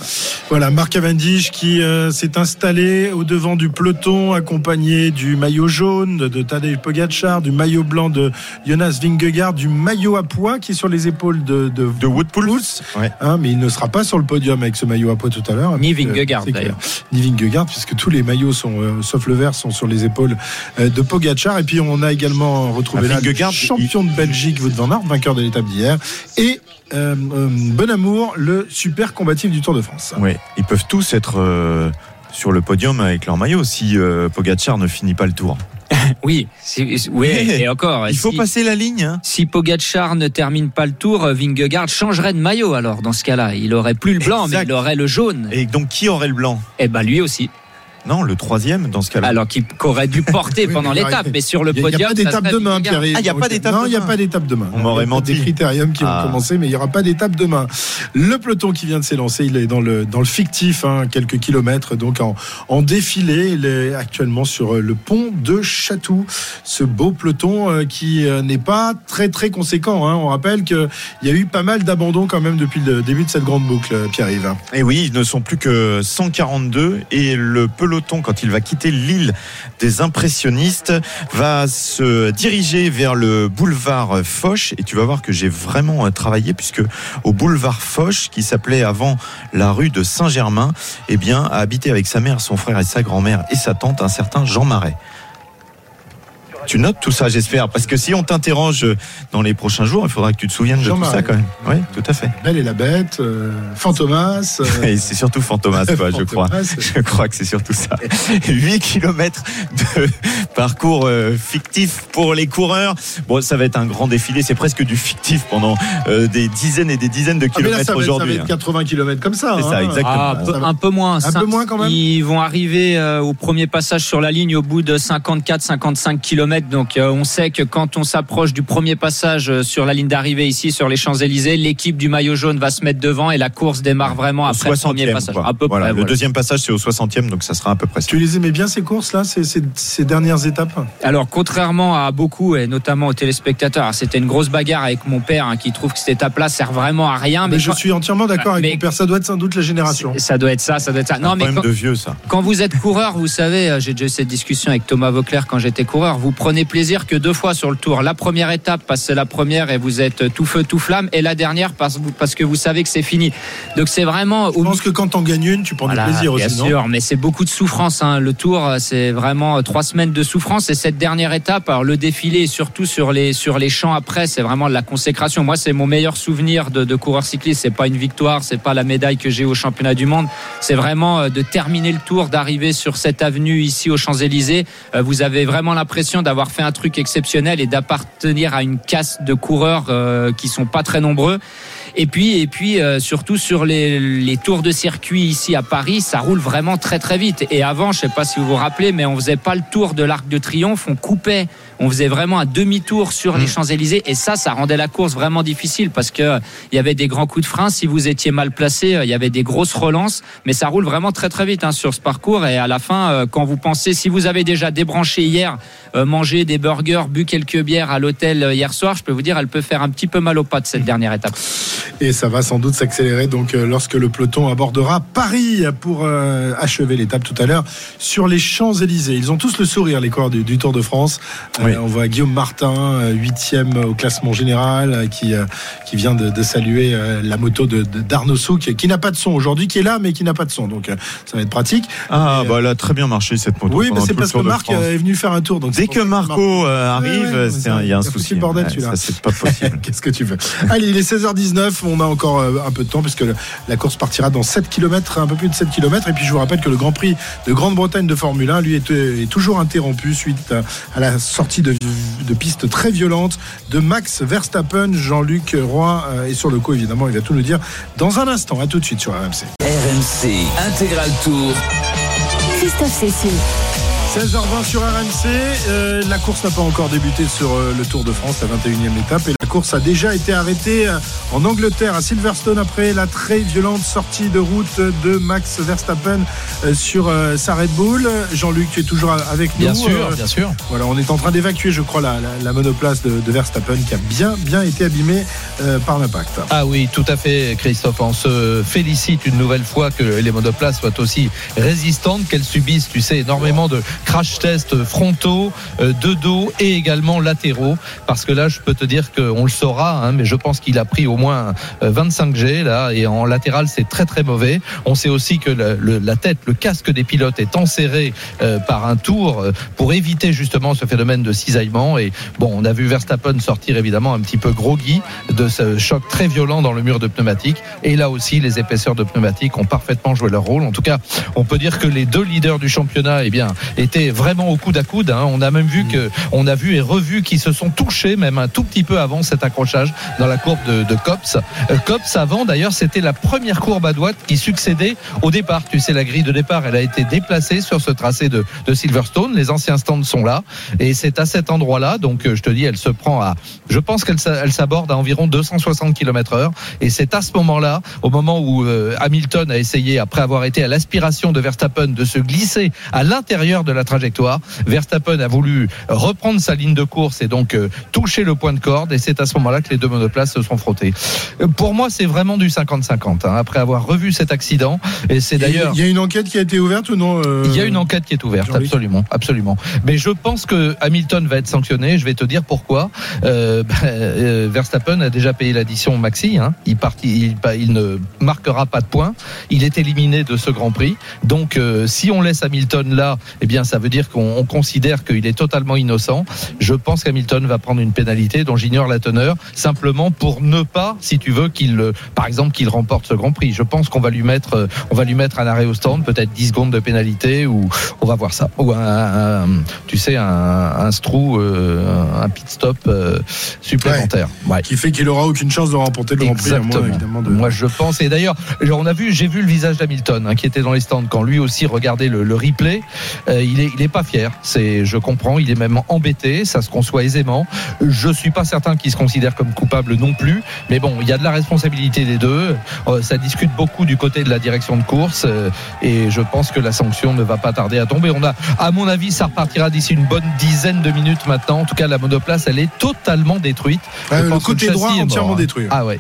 Voilà, Marc Cavendish qui s'est installé au devant du peloton, accompagné du maillot jaune de, de Tadej Pogacar, du maillot blanc de Jonas Vingegaard, du maillot à pois qui est sur les épaules de, de, De. Ouais. Hein, mais il ne sera pas sur le podium avec ce maillot à pois tout à l'heure. Ni Vingegaard, d'ailleurs. Ni Vingegaard, puisque tous les maillots sont, euh, sauf le vert, sont sur les épaules euh, de Pogacar. Et puis on a également retrouvé Ah, là le champion de Belgique, Wout van Aert, vainqueur de l'étape d'hier, et euh, euh, Bonamour, le super combatif du Tour de France. Ouais, ils peuvent tous être euh, sur le podium avec leur maillot si euh, Pogacar ne finit pas le tour. Oui, oui, et encore. Il faut si- passer la ligne. hein. Si Pogacar ne termine pas le tour, euh, Vingegaard changerait de maillot alors dans ce cas-là. Il aurait plus le blanc, Exact. mais il aurait le jaune. Et donc qui aurait le blanc? Et ben lui aussi. Non, le troisième dans ce cas-là. Alors qu'il qu'aurait dû porter Oui, pendant l'étape, mais sur le Il n'y a, podium. pas d'étape demain. Pierre. Ah, il y a pas d'étape Non, il n'y a pas d'étape demain. On m'aurait menti. Des critériums qui Ah. ont commencé, mais il n'y aura pas d'étape demain. Le peloton qui vient de s'élancer, il est dans le, dans le fictif, hein, quelques kilomètres, donc en, en défilé. Il est actuellement sur euh, le pont de Chatou. Ce beau peloton euh, qui euh, n'est pas très très conséquent. hein. On rappelle qu'il y a eu pas mal d'abandons quand même depuis le début de cette grande boucle, Pierre-Yves. Et oui, ils ne sont plus que 142 et le peloton quand il va quitter l'île des impressionnistes, va se diriger vers le boulevard Foch. Et tu vas voir que j'ai vraiment euh, travaillé, puisque au boulevard Foch, qui s'appelait avant la rue de Saint-Germain, eh bien, a habité avec sa mère, son frère et sa grand-mère et sa tante un certain Jean Marais. Tu notes tout ça, j'espère, parce que si on t'interroge dans les prochains jours, il faudra que tu te souviennes de tout ça quand même. Oui, tout à fait. Belle et la bête, euh, Fantomas. euh, c'est surtout Fantomas, quoi, je crois. Je crois que c'est surtout ça. 8 km de parcours euh, fictif pour les coureurs. Bon, ça va être un grand défilé. C'est presque du fictif pendant euh, des dizaines et des dizaines de Ah, kilomètres va, être, ça va aujourd'hui. hein. être 80 km comme ça. C'est ça, hein. exactement. Ah, un, peu, un moins. Un peu moins quand même Ils vont arriver euh, au premier passage sur la ligne au bout de 54-55 km. Donc euh, on sait que quand on s'approche du premier passage euh, sur la ligne d'arrivée ici sur les Champs-Élysées, l'équipe du maillot jaune va se mettre devant et la course démarre vraiment après le premier 60e, passage. quoi. À peu Voilà, près. Le voilà. deuxième passage, c'est au 60e, donc ça sera à peu près ça. Tu les aimais bien ces courses-là, ces, ces- ces dernières étapes Alors, contrairement à beaucoup, et notamment aux téléspectateurs, c'était une grosse bagarre avec mon père hein, qui trouve que cette étape-là sert vraiment à rien. Mais je quand- suis entièrement d'accord avec Mais- mon père. Ça doit être sans doute la génération. ça doit être ça, ça doit être ça. C'est Non, un mais quand, de vieux, ça. quand vous êtes coureur, vous savez, euh, j'ai déjà eu cette discussion avec Thomas Vauclair quand j'étais coureur, vous prenez plaisir que deux fois sur le tour. La première étape, parce que c'est la première et vous êtes tout feu, tout flamme, et la dernière parce, parce que vous savez que c'est fini. Donc c'est vraiment... Je pense que quand t'en gagnes une, tu prends Voilà, du plaisir bien aussi, non sûr, mais c'est beaucoup de souffrance. Hein. Le Tour, euh, c'est vraiment euh, trois semaines de souffrance. Et cette dernière étape, alors le défilé, et surtout sur les sur les champs après, c'est vraiment de la consécration. Moi, c'est mon meilleur souvenir de, de coureur cycliste. C'est pas une victoire, c'est pas la médaille que j'ai au championnat du monde. C'est vraiment euh, de terminer le Tour, d'arriver sur cette avenue ici aux Champs Élysées. Vous avez vraiment l'impression d'avoir fait un truc exceptionnel et d'appartenir à une caste de coureurs euh, qui sont pas très nombreux. Et puis, et puis euh, surtout sur les, les tours de circuit ici à Paris, ça roule vraiment très très vite. Et avant, je sais pas si vous vous rappelez, mais on faisait pas le tour de l'Arc de Triomphe, on coupait, on faisait vraiment un demi-tour sur les Champs Élysées. Et ça, ça rendait la course vraiment difficile parce que euh, il y avait des grands coups de frein. Si vous étiez mal placé, euh, il y avait des grosses relances. Mais ça roule vraiment très très vite hein, sur ce parcours. Et à la fin, euh, quand vous pensez, si vous avez déjà débranché hier, euh, mangé des burgers, bu quelques bières à l'hôtel euh, hier soir, je peux vous dire, elle peut faire un petit peu mal aux pattes cette dernière étape. Et ça va sans doute s'accélérer donc euh, lorsque le peloton abordera Paris pour euh, achever l'étape tout à l'heure sur les Champs-Élysées. Ils ont tous le sourire, les coureurs du, du Tour de France. Euh, Oui. on voit Guillaume Martin, euh, huitième au classement général, euh, qui, euh, qui vient de, de saluer euh, la moto de, d'Arnaud Souk, qui n'a pas de son aujourd'hui, qui est là mais qui n'a pas de son. Donc euh, ça va être pratique. Ah, euh, bah elle a très bien marché cette moto. oui, mais pendant c'est parce que Marc euh, est venu faire un tour. Donc Dès que Marco euh, arrive, Ouais, ouais, c'est ça, un- il y a un souci. le bordel, celui-là. ça, c'est pas possible. Qu'est-ce que tu veux? Allez, il est 16h19, on a encore euh, un peu de temps puisque la course partira dans 7 km, un peu plus de 7 km. Et puis je vous rappelle que le Grand Prix de Grande-Bretagne de Formule 1, lui, est, euh, est toujours interrompu suite à la sortie de, de pistes très violentes de Max Verstappen. Jean-Luc Roy euh, est sur le coup, évidemment, il va tout nous dire dans un instant. À tout de suite sur RMC. RMC Intégral Tour. Christophe Cécile. 16h20 sur RMC. Euh, la course n'a pas encore débuté sur euh, le Tour de France, la 21e étape. Et la course a déjà été arrêtée euh, en Angleterre, à Silverstone, après la très violente sortie de route de Max Verstappen sur sa Red Bull. Jean-Luc, tu es toujours avec nous. Bien sûr, bien sûr. voilà, on est en train d'évacuer, je crois, la, la- la monoplace de, de Verstappen qui a bien, bien été abîmée par l'impact. Ah oui, tout à fait, Christophe. On se félicite une nouvelle fois que les monoplaces soient aussi résistantes, qu'elles subissent, tu sais, énormément de crash tests frontaux, euh, de dos et également latéraux. Parce que là, je peux te dire qu'on le saura, hein, mais je pense qu'il a pris au moins euh, 25 G là, et en latéral, c'est très très mauvais. On sait aussi que la tête, le casque des pilotes est enserré euh, par un tour euh, pour éviter justement ce phénomène de cisaillement. Et bon, on a vu Verstappen sortir évidemment un petit peu groggy de ce choc très violent dans le mur de pneumatique. Et là aussi, les épaisseurs de pneumatique ont parfaitement joué leur rôle. En tout cas, on peut dire que les deux leaders du championnat, eh bien, étaient vraiment au coude à coude. hein. On a même vu que, on a vu et revu qu'ils se sont touchés même un tout petit peu avant cet accrochage dans la courbe de, de Cops. Euh, Cops avant, d'ailleurs, c'était la première courbe à droite qui succédait au départ. Tu sais, la grille de départ, elle a été déplacée sur ce tracé de, de Silverstone. Les anciens stands sont là. Et c'est à cet endroit-là, donc euh, je te dis, elle se prend à, je pense qu'elle elle s'aborde à environ 260 km heure. Et c'est à ce moment-là, au moment où euh, Hamilton a essayé, après avoir été à l'aspiration de Verstappen, de se glisser à l'intérieur de la trajectoire, Verstappen a voulu reprendre sa ligne de course et donc euh, toucher le point de corde. Et c'est à ce moment-là que les deux monoplaces se sont frottés. Euh, Pour moi, c'est vraiment du 50-50. hein, après avoir revu cet accident, et c'est d'ailleurs. Il y a une enquête qui a été ouverte ou non euh, Il y a une enquête qui est ouverte, absolument, absolument. Mais je pense que Hamilton va être sanctionné. Je vais te dire pourquoi. Euh, bah, euh, Verstappen a déjà payé l'addition maxi. Hein. Il, part, il, il ne marquera pas de points. Il est éliminé de ce Grand Prix. Donc, si on laisse Hamilton là, eh bien, ça veut dire qu'on on considère qu'il est totalement innocent. Je pense qu'Hamilton va prendre une pénalité dont j'ignore la teneur, simplement pour ne pas, si tu veux, qu'il, par exemple, qu'il remporte ce Grand Prix. Je pense qu'on va lui mettre, euh, on va lui mettre un arrêt au stand, peut-être 10 secondes de pénalité, ou on va voir ça, ou un, un- tu sais, un, un straw, euh, un pit stop euh, supplémentaire. Ouais. Qui fait qu'il aura aucune chance de remporter le Grand Prix, à moins Exactement. évidemment de. Moi, je pense. Et d'ailleurs, on a vu, j'ai vu le visage d'Hamilton hein, qui était dans les stands quand lui aussi regardait le, le replay. Euh, il est, il est pas fier. C'est, je comprends. Il est même embêté. Ça se conçoit aisément. Je suis pas certain qu'il se considère comme coupable non plus. Mais bon, il y a de la responsabilité des deux. Euh, ça discute beaucoup du côté de la direction de course. euh, et je pense que la sanction ne va pas tarder à tomber. On a, à mon avis, ça repartira d'ici une bonne dizaine de minutes maintenant. En tout cas, la monoplace, elle est totalement détruite. Ah, Je le pense côté droit est entièrement mort, hein. détruit. Ah ouais.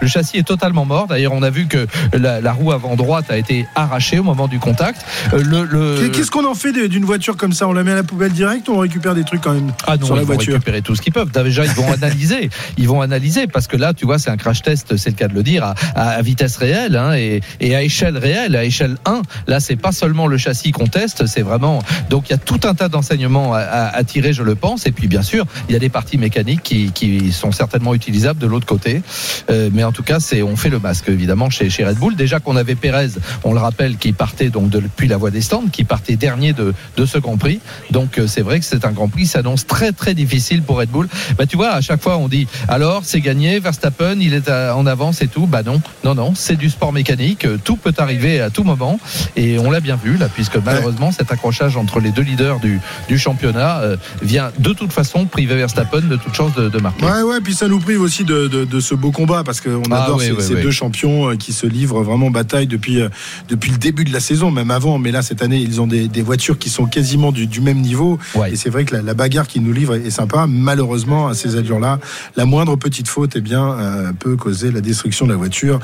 Le châssis est totalement mort. D'ailleurs, on a vu que la, la roue avant droite a été arrachée au moment du contact. Euh, Le, le- Qu'est-ce qu'on en fait d'une voiture comme ça? On la met à la poubelle direct ou on récupère des trucs quand même ah non, sur la ils vont voiture? récupérer tout ce qu'ils peuvent. Déjà, ils vont analyser. Ils vont analyser parce que là, tu vois, c'est un crash test, c'est le cas de le dire, à, à vitesse réelle hein, et, et à échelle réelle, à échelle 1. Là, c'est pas seulement le châssis qu'on teste, c'est vraiment. Donc, il y a tout un tas d'enseignements à, à- à tirer, je le pense. Et puis, bien sûr, il y a des parties mécaniques qui, qui sont certainement utilisables de l'autre côté. Euh, mais en tout cas, c'est on fait le masque évidemment chez, chez Red Bull. Déjà qu'on avait Pérez, on le rappelle, qui partait donc de- depuis la voie des stands, qui partait dernier de, de ce Grand Prix. Donc euh, c'est vrai que c'est un Grand Prix qui s'annonce très très difficile pour Red Bull. Bah tu vois, à chaque fois on dit alors c'est gagné, Verstappen il est en avance et tout. Bah non, non non, c'est du sport mécanique. Euh, Tout peut arriver à tout moment et on l'a bien vu là, puisque malheureusement cet accrochage entre les deux leaders du, du championnat euh, vient de toute façon priver Verstappen de toute chance de, de marquer. Ouais, ouais, puis ça nous prive aussi de, de, de ce beau combat parce qu'on Ah, adore ces, deux champions euh, qui se livrent vraiment bataille depuis, euh, depuis le début de la saison, même avant. Mais là, cette année, ils ont des, des voitures qui sont quasiment du, du même niveau. Ouais. Et c'est vrai que la, la bagarre qu'ils nous livrent est sympa. Malheureusement, à ces allures-là, la moindre petite faute eh bien, euh, peut causer la destruction de la voiture.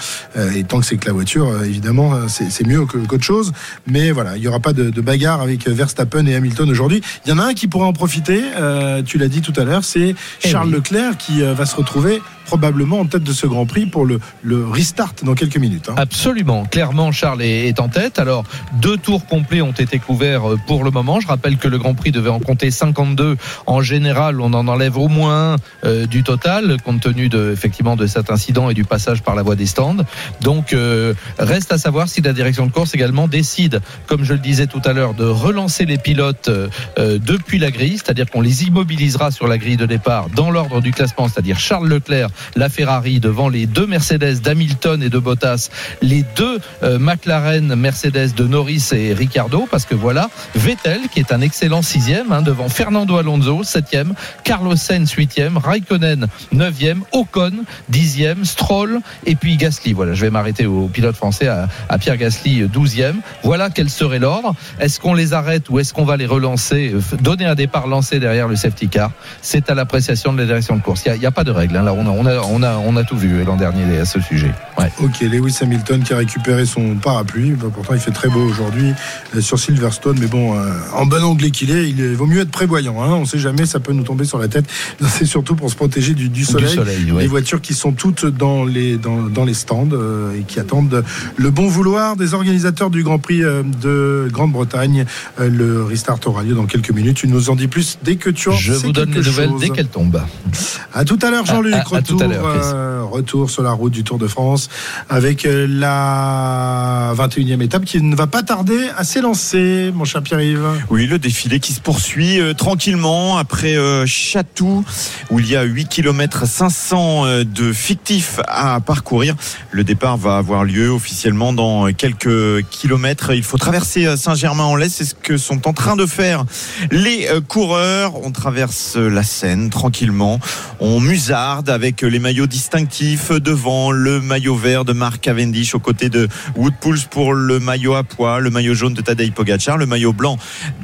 Et tant que c'est que la voiture, évidemment, c'est mieux qu'autre chose. Mais voilà, il n'y aura pas de, de bagarre avec Verstappen et Hamilton aujourd'hui. Il y en a un qui pourra en profiter, euh, tu l'as dit tout à l'heure, c'est Eh Charles. Leclerc qui va se retrouver probablement en tête de ce Grand Prix pour le, restart dans quelques minutes. hein. Absolument. Clairement, Charles est, en tête. Alors, deux tours complets ont été couverts euh, pour le moment. Je rappelle que le Grand Prix devait en compter 52. En général, on en enlève au moins euh, du total, compte tenu de, effectivement de cet incident et du passage par la voie des stands. Donc, euh, reste à savoir si la direction de course également décide, comme je le disais tout à l'heure, de relancer les pilotes depuis la grille, c'est-à-dire qu'on les immobilisera sur la grille de départ dans l'ordre du classement, c'est-à-dire Charles Leclerc, la Ferrari devant les deux Mercedes d'Hamilton et de Bottas, les deux euh, McLaren Mercedes de Norris et Ricardo, parce que voilà, Vettel qui est un excellent sixième hein, devant Fernando Alonso septième, Carlos Sainz huitième, Raikkonen neuvième, Ocon dixième, Stroll et puis Gasly. Voilà, je vais m'arrêter au pilote français à, Pierre Gasly douzième. Voilà quel serait l'ordre. Est-ce qu'on les arrête ou est-ce qu'on va les relancer, donner un départ lancé derrière le safety car? C'est à l'appréciation de la direction de course. Il n'y a, pas de règle. hein. Là, on a, on a, on a tout vu l'an dernier à ce sujet. Ouais. Ok, Lewis Hamilton qui a récupéré son parapluie. Bah, pourtant, il fait très beau aujourd'hui euh, sur Silverstone. Mais bon, euh, en bon anglais qu'il est, il vaut mieux être prévoyant. Hein. On sait jamais, ça peut nous tomber sur la tête. C'est surtout pour se protéger du, du soleil. Du soleil, ouais. Les voitures qui sont toutes dans les, dans, dans les stands euh, et qui attendent le bon vouloir des organisateurs du Grand Prix euh, de Grande-Bretagne. Euh, le restart aura lieu dans quelques minutes. Tu nous en dis plus dès que tu en Je vous donne les nouvelles dès qu'elles tombent. À tout à l'heure, Jean-Luc. À- à- à tout à l'heure, euh, retour sur la route du Tour de France avec euh, la 21e étape qui ne va pas tarder à s'élancer, mon cher Pierre-Yves. Oui, le défilé qui se poursuit euh, tranquillement après euh, Chatou, où il y a 8 km 500 euh, de fictifs à parcourir. Le départ va avoir lieu officiellement dans quelques kilomètres. Il faut traverser Saint-Germain-en-Laye, c'est ce que sont en train de faire les coureurs. On traverse la Seine tranquillement. On musarde avec les maillots distinctifs devant le maillot vert de Mark Cavendish aux côtés de Wood Pulse pour le maillot à pois, le maillot jaune de Tadej Pogacar, le maillot blanc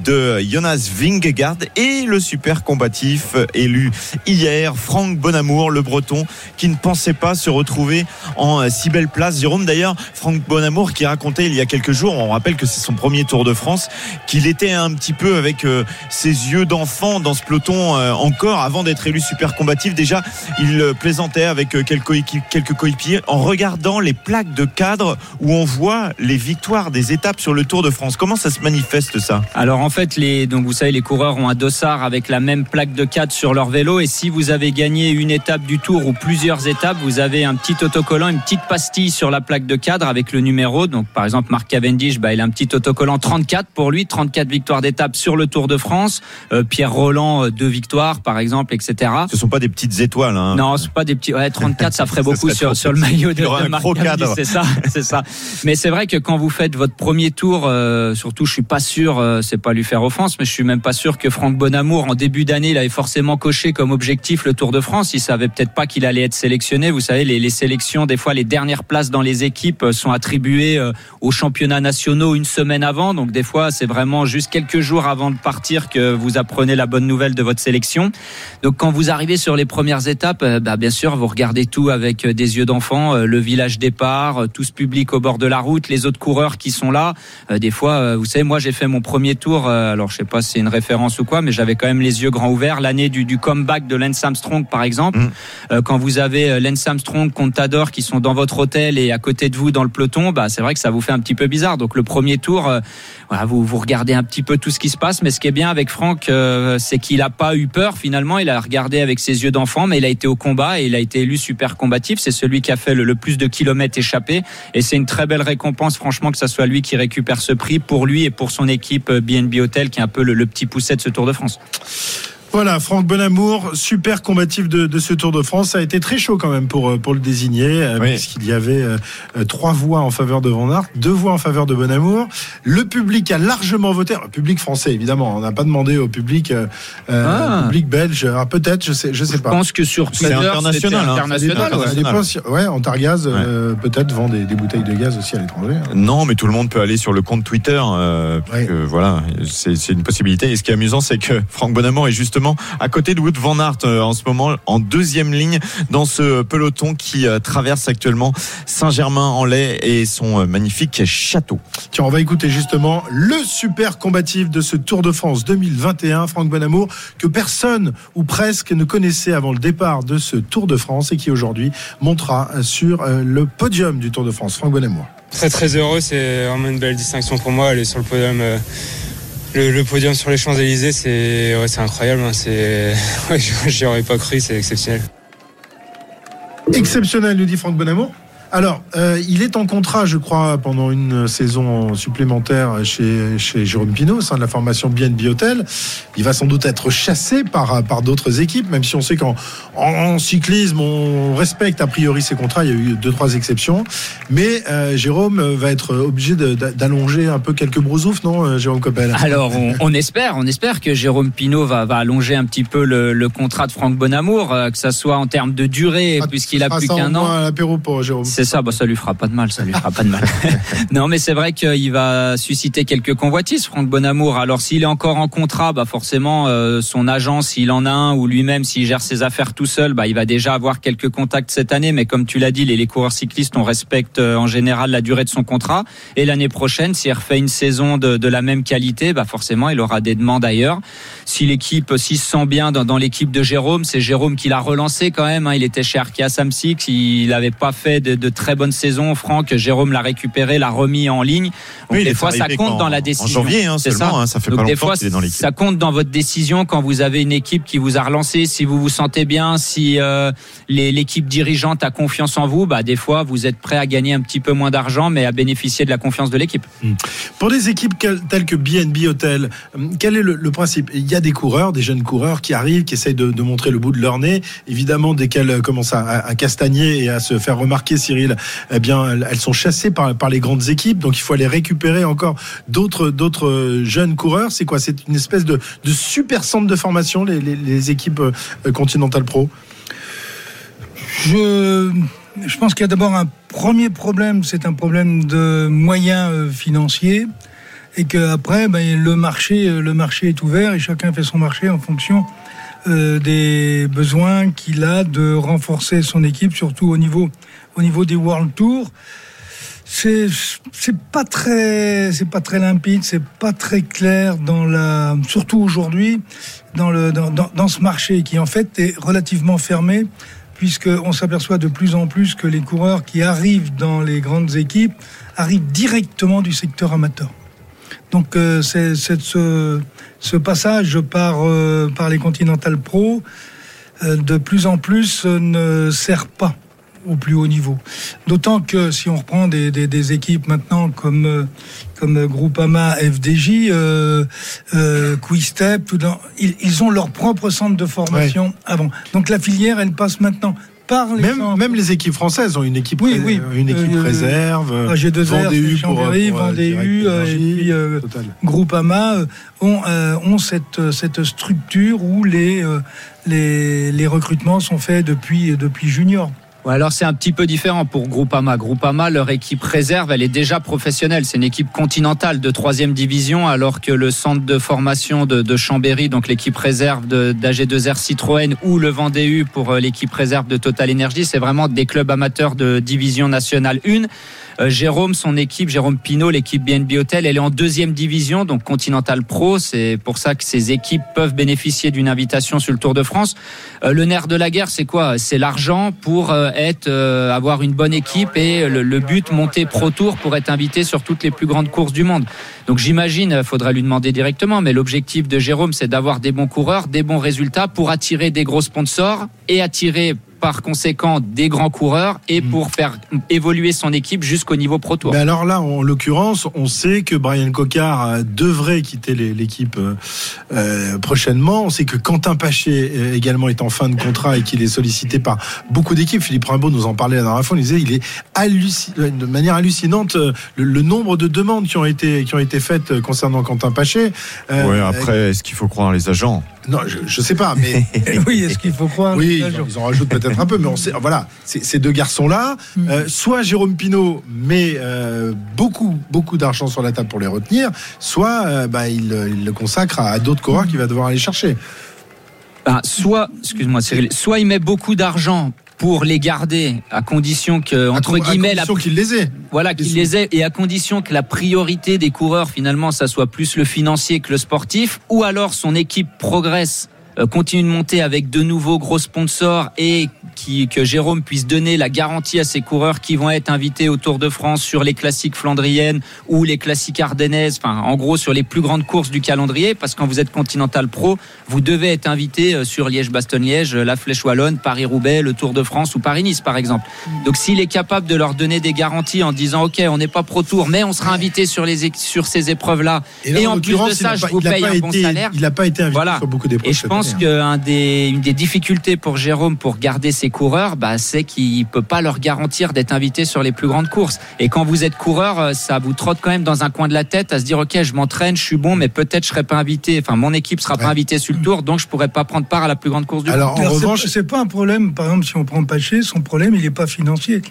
de Jonas Vingegaard et le super combatif élu hier, Franck Bonamour, le breton, qui ne pensait pas se retrouver en si belle place. Jérôme, d'ailleurs, Franck Bonamour qui racontait il y a quelques jours, on rappelle que c'est son premier Tour de France, qu'il était un petit peu avec euh, ses yeux d'enfant dans ce peloton euh, encore avant d'être élu super combatif. Déjà, il euh, plaisantait avec quelques coéquipiers en regardant les plaques de cadre où on voit les victoires des étapes sur le Tour de France. Comment ça se manifeste ça? Alors en fait, les, donc vous savez, les coureurs ont un dossard avec la même plaque de cadre sur leur vélo et si vous avez gagné une étape du Tour ou plusieurs étapes, vous avez un petit autocollant, une petite pastille sur la plaque de cadre avec le numéro. Donc par exemple, Marc Cavendish, bah, il a un petit autocollant 34 pour lui, 34 victoires d'étape sur le Tour de France. Euh, Pierre Roland, euh, deux victoires par exemple, etc. Ce sont pas des petites étoiles. Hein. Non, pas des petits. Ouais, 34, ça ferait beaucoup sur, sur le maillot de, de Marc. C'est ça, c'est ça. Mais c'est vrai que quand vous faites votre premier tour, euh, surtout, je suis pas sûr, euh, c'est pas lui faire offense, mais je suis même pas sûr que Franck Bonamour, en début d'année, il avait forcément coché comme objectif le Tour de France. Il savait peut-être pas qu'il allait être sélectionné. Vous savez, les, les, sélections, des fois, les dernières places dans les équipes sont attribuées aux championnats nationaux une semaine avant. Donc des fois, c'est vraiment juste quelques jours avant de partir que vous apprenez la bonne nouvelle de votre sélection. Donc quand vous arrivez sur les premières étapes, bah, bien sûr, vous regardez tout avec des yeux d'enfant, le village départ, tout ce public au bord de la route, les autres coureurs qui sont là. des fois, vous savez, moi j'ai fait mon premier tour. alors je sais pas si c'est une référence ou quoi, mais j'avais quand même les yeux grands ouverts. L'année du, du, comeback de Lance Armstrong, par exemple, mmh. quand vous avez Lance Armstrong, Contador qui sont dans votre hôtel et à côté de vous dans le peloton, bah c'est vrai que ça vous fait un petit peu bizarre. Donc le premier tour, euh, voilà, vous vous regardez un petit peu tout ce qui se passe, mais ce qui est bien avec Franck, euh, c'est qu'il a pas eu peur finalement. Il a regardé avec ses yeux d'enfant, mais il a été au combat et il a été élu super combatif. C'est celui qui a fait le, plus de kilomètres échappés et c'est une très belle récompense, franchement, que ça soit lui qui récupère ce prix pour lui et pour son équipe BNB Hotel, qui est un peu le, le petit pousset de ce Tour de France. Voilà, Franck Bonamour, super combatif de, de, ce Tour de France. Ça a été très chaud quand même pour, pour le désigner, oui. puisqu'il y avait euh, trois voix en faveur de Van Aert, deux voix en faveur de Bonamour. Le public a largement voté, le public français évidemment, on n'a pas demandé au public, euh, ah. public belge, peut-être, je sais, je sais pas. Je pense que sur c'est international. Hein. international, ouais. ouais, ouais. euh, peut-être vend des, des, bouteilles de gaz aussi à l'étranger. Non, mais tout le monde peut aller sur le compte Twitter. Euh, ouais. voilà, c'est une possibilité. Et ce qui est amusant, c'est que Franck Bonamour est justement à côté de Wood Van Aert euh, en ce moment en deuxième ligne dans ce peloton qui euh, traverse actuellement Saint-Germain-en-Laye et son euh, magnifique château. Tiens, on va écouter justement le super combatif de ce Tour de France 2021, Franck Bonamour, que personne ou presque ne connaissait avant le départ de ce Tour de France et qui aujourd'hui montera sur le podium du Tour de France. Franck Bonamour. Très très heureux, c'est vraiment une belle distinction pour moi, aller sur le podium le, podium sur les Champs-Élysées, c'est incroyable. Hein, c'est, j'y aurais pas cru, c'est exceptionnel. Exceptionnel, nous dit Franck Bonamour. Alors, euh, il est en contrat, je crois, pendant une saison supplémentaire chez, chez Jérôme Pinault, au sein de la formation BNB Hotel. Il va sans doute être chassé par, par d'autres équipes, même si on sait qu'en en, cyclisme, on respecte a priori ses contrats. Il y a eu deux, trois exceptions. Mais euh, Jérôme va être obligé d'allonger un peu quelques brousoufs, non, euh, Jérôme Coppel? Alors, on, on, espère, on espère que Jérôme Pinault va, va allonger un petit peu le, le contrat de Franck Bonamour, euh, que ça soit en termes de durée, ah, puisqu'il a plus qu'un an. l'apéro pour Jérôme. C'est ça, bah, ça lui fera pas de mal, ça lui fera pas de mal. non, mais c'est vrai qu'il va susciter quelques convoitises, Franck Bonamour. Alors s'il est encore en contrat, bah forcément euh, son agent, s'il en a un, ou lui-même s'il gère ses affaires tout seul, bah il va déjà avoir quelques contacts cette année. Mais comme tu l'as dit, les, les, coureurs cyclistes, on respecte euh, en général la durée de son contrat. Et l'année prochaine, s'il refait une saison de, de, la même qualité, bah forcément il aura des demandes ailleurs. Si l'équipe, s'il se sent bien dans, dans l'équipe de Jérôme, c'est Jérôme qui l'a relancé quand même. Hein. Il était chez Arkea Samsic, il n'avait pas fait de, de très bonnes saison. Franck, Jérôme l'a récupéré, l'a remis en ligne. Donc oui, des fois, ça compte dans la décision. En janvier, hein, seulement, ça. Hein, ça fait Donc pas des fois, est dans l'équipe. ça compte dans votre décision quand vous avez une équipe qui vous a relancé, si vous vous sentez bien, si euh, l'équipe dirigeante a confiance en vous, bah des fois, vous êtes prêt à gagner un petit peu moins d'argent, mais à bénéficier de la confiance de l'équipe. Mmh. Pour des équipes telles que BNB Hotel, quel est le, le, principe? Il y a des coureurs, des jeunes coureurs qui arrivent, qui essayent de, de montrer le bout de leur nez. Évidemment, dès qu'elles commencent à, à, castagner et à se faire remarquer, Eh bien, elles sont chassées par, les grandes équipes, donc il faut aller récupérer encore d'autres d'autres jeunes coureurs. C'est quoi? C'est une espèce de, super centre de formation, les, équipes Continental Pro? Je, je pense qu'il y a d'abord un premier problème, c'est un problème de moyens euh, financiers, et qu'après, ben, le marché, euh, le marché est ouvert et chacun fait son marché en fonction euh, des besoins qu'il a de renforcer son équipe, surtout au niveau, au niveau des World Tours. C'est pas très c'est pas très limpide, c'est pas très clair dans la surtout aujourd'hui dans le dans, dans, ce marché qui en fait est relativement fermé puisqu'on s'aperçoit de plus en plus que les coureurs qui arrivent dans les grandes équipes arrivent directement du secteur amateur. Donc euh, ce passage par, euh, par les Continental Pro euh, de plus en plus euh, ne sert pas au plus haut niveau. D'autant que si on reprend des, des, des équipes maintenant comme euh, comme Groupama, FDJ, euh, euh, Quickstep, tout dans, ils, ils ont leur propre centre de formation avant. Donc la filière, elle passe maintenant par les Même, même les équipes françaises ont une équipe, Oui, oui. une équipe Euh, réserve. euh, AG2R, Vendée pour, pour, euh, Vendée Direct U, euh, et puis, euh. Groupama euh, ont, euh, ont cette, cette structure où les, euh, les, les recrutements sont faits depuis, depuis junior. Alors c'est un petit peu différent pour Groupama. Groupama, leur équipe réserve, elle est déjà professionnelle. C'est une équipe continentale de troisième division, alors que le centre de formation de, Chambéry, donc l'équipe réserve de- d'AG2R Citroën ou le Vendée pour euh, l'équipe réserve de Total Energy, c'est vraiment des clubs amateurs de division nationale 1. Euh, Jérôme, son équipe, Jérôme Pinault, l'équipe BNB Hotel, elle est en deuxième division, donc Continental Pro. C'est pour ça que ces équipes peuvent bénéficier d'une invitation sur le Tour de France. Euh, le nerf de la guerre, c'est quoi? C'est l'argent pour euh, être, avoir une bonne équipe et le, le but monter Pro Tour pour être invité sur toutes les plus grandes courses du monde. Donc j'imagine, faudra lui demander directement, mais l'objectif de Jérôme, c'est d'avoir des bons coureurs, des bons résultats pour attirer des gros sponsors et attirer par conséquent des grands coureurs et pour faire évoluer son équipe jusqu'au niveau Pro Tour. Mais alors là, en l'occurrence, on sait que Brian Cocard euh, devrait quitter l'équipe euh, euh, prochainement. On sait que Quentin Paché également est en fin de contrat et qu'il est sollicité par beaucoup d'équipes. Philippe Rimbaud nous en parlait la dernière fois. Il disait il est halluci- de manière hallucinante le, le nombre de demandes qui ont été qui ont été faites concernant Quentin Paché. Euh, Ouais, après, est-ce qu'il faut croire les agents? Non, je, je sais pas, mais oui, est-ce qu'il faut croire oui, ils en, agents ils en rajoutent peut-être un peu, mais on sait, voilà, ces deux garçons-là, Mm. euh, soit Jérôme Pinault met euh, beaucoup, beaucoup d'argent sur la table pour les retenir, soit euh, bah, il, il le consacre à, à d'autres coureurs qu'il va devoir aller chercher. Ben, soit, excuse-moi Cyril, soit il met beaucoup d'argent pour les garder à condition que, entre à, guillemets, à la, les voilà, qu'il les ait et à condition que la priorité des coureurs finalement ça soit plus le financier que le sportif ou alors son équipe progresse continue de monter avec de nouveaux gros sponsors et qui, que Jérôme puisse donner la garantie à ses coureurs qui vont être invités au Tour de France sur les classiques flandriennes ou les classiques ardennaises, enfin en gros sur les plus grandes courses du calendrier, parce que quand vous êtes Continental Pro, vous devez être invité euh, sur Liège-Bastogne-Liège, la Flèche Wallonne, Paris-Roubaix, le Tour de France ou Paris-Nice par exemple. Donc s'il est capable de leur donner des garanties en disant ok on n'est pas Pro Tour, mais on sera invité sur les sur ces épreuves-là, là, et en plus de ça je vous paye un bon été- salaire. Il n'a pas été invité Voilà. sur beaucoup d'épreuves. Et je pense qu'une des, une des difficultés pour Jérôme pour garder ses coureurs, bah, c'est qu'il peut pas leur garantir d'être invité sur les plus grandes courses. Et quand vous êtes coureur, euh, ça vous trotte quand même dans un coin de la tête à se dire, OK, je m'entraîne, je suis bon, mais peut-être je serai pas invité. Enfin, mon équipe sera pas invitée sur le tour, donc je pourrais pas prendre part à la plus grande course du monde. Alors en Alors, c'est- revanche, c'est pas un problème. Par exemple, si on prend Paché, son problème, il n'est pas financier.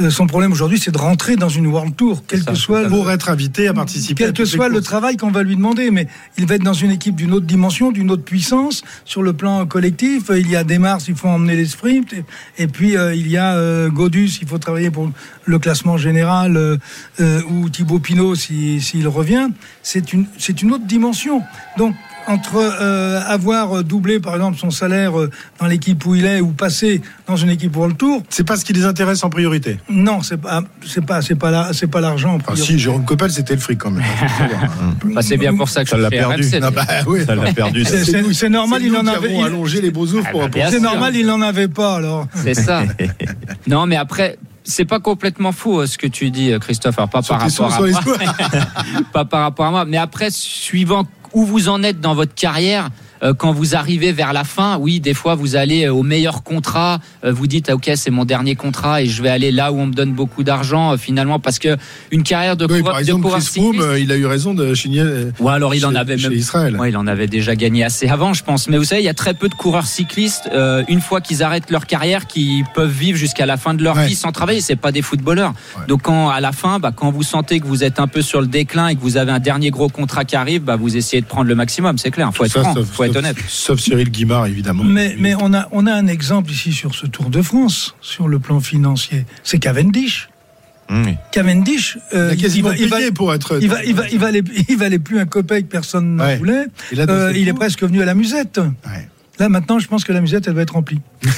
Euh, son problème aujourd'hui, c'est de rentrer dans une World Tour, quel ça, que soit le, pour être invité à participer, à quel que soit le travail qu'on va lui demander, mais il va être dans une équipe d'une autre dimension, d'une autre puissance sur le plan collectif. Euh, Il y a des Mars, il faut emmener les sprints, et, et puis euh, il y a euh, Godus, il faut travailler pour le classement général, euh, euh, ou Thibaut Pinot si- s'il revient. C'est une c'est une autre dimension. Donc entre euh, avoir doublé par exemple son salaire euh, dans l'équipe où il est ou passer dans une équipe World Tour, C'est pas ce qui les intéresse en priorité. non, c'est pas c'est pas c'est pas la- c'est pas l'argent. en Ah si, Jérôme Coppel, c'était le fric quand même. Bah, c'est bien pour ça que Ça l'a perdu. Ah bah oui. Ça l'a perdu. C'est- c'est normal, C'est il en avait. il- allongé les beaux oufs pour, bah, pour- C'est sûr. normal, il n'en avait pas alors. C'est ça. non, mais après, c'est pas complètement fou euh, ce que tu dis, euh, Christophe. Alors, pas sur par rapport à moi. pas par rapport à moi, mais après, suivant où vous en êtes dans votre carrière, quand vous arrivez vers la fin, oui, des fois vous allez euh, au meilleur contrat, euh, vous dites ok c'est mon dernier contrat et je vais aller là où on me donne beaucoup d'argent euh, finalement parce que une carrière de Oui, coureur, par de exemple, coureur Chris cycliste- euh, il a eu raison de signer. euh, ou alors il en avait même Israël. Ouais, il en avait déjà gagné assez avant, je pense. Mais vous savez, il y a très peu de coureurs cyclistes, euh, une fois qu'ils arrêtent leur carrière, qui peuvent vivre jusqu'à la fin de leur Ouais. vie sans travailler. C'est pas des footballeurs. Donc quand à la fin, bah, quand vous sentez que vous êtes un peu sur le déclin et que vous avez un dernier gros contrat qui arrive, bah, vous essayez de prendre le maximum. C'est clair. Faut être Ça, franc, sauf- faut être sauf- honnête. Sauf Cyril Guimard, évidemment. Mais, mais on, a, on a un exemple ici sur ce Tour de France, sur le plan financier. C'est Cavendish. Mmh, oui. Cavendish, euh, il a quasiment il va- payé pour être. il va, il va, il valait, il valait plus un copec, personne n'en Ouais. voulait. Là, Euh, il est presque venu à la musette. Ouais. Là, maintenant, je pense que la musette, elle va être remplie.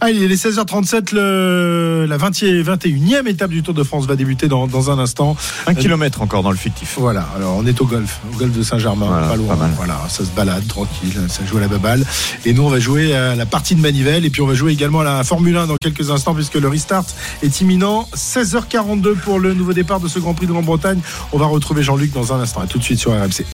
Ah, il est 16h37, le, la 20e, 21e étape du Tour de France va débuter dans, dans un instant. Un kilomètre encore dans le fictif. Voilà, alors on est au golf, au golf de Saint-Germain, Voilà, pas loin. pas mal. Voilà, ça se balade tranquille, ça joue à la baballe. Et nous, on va jouer à la partie de Manivelle et puis on va jouer également à la Formule 1 dans quelques instants puisque le restart est imminent. 16h42 pour le nouveau départ de ce Grand Prix de Grande-Bretagne. On va retrouver Jean-Luc dans un instant. À tout de suite sur RMC.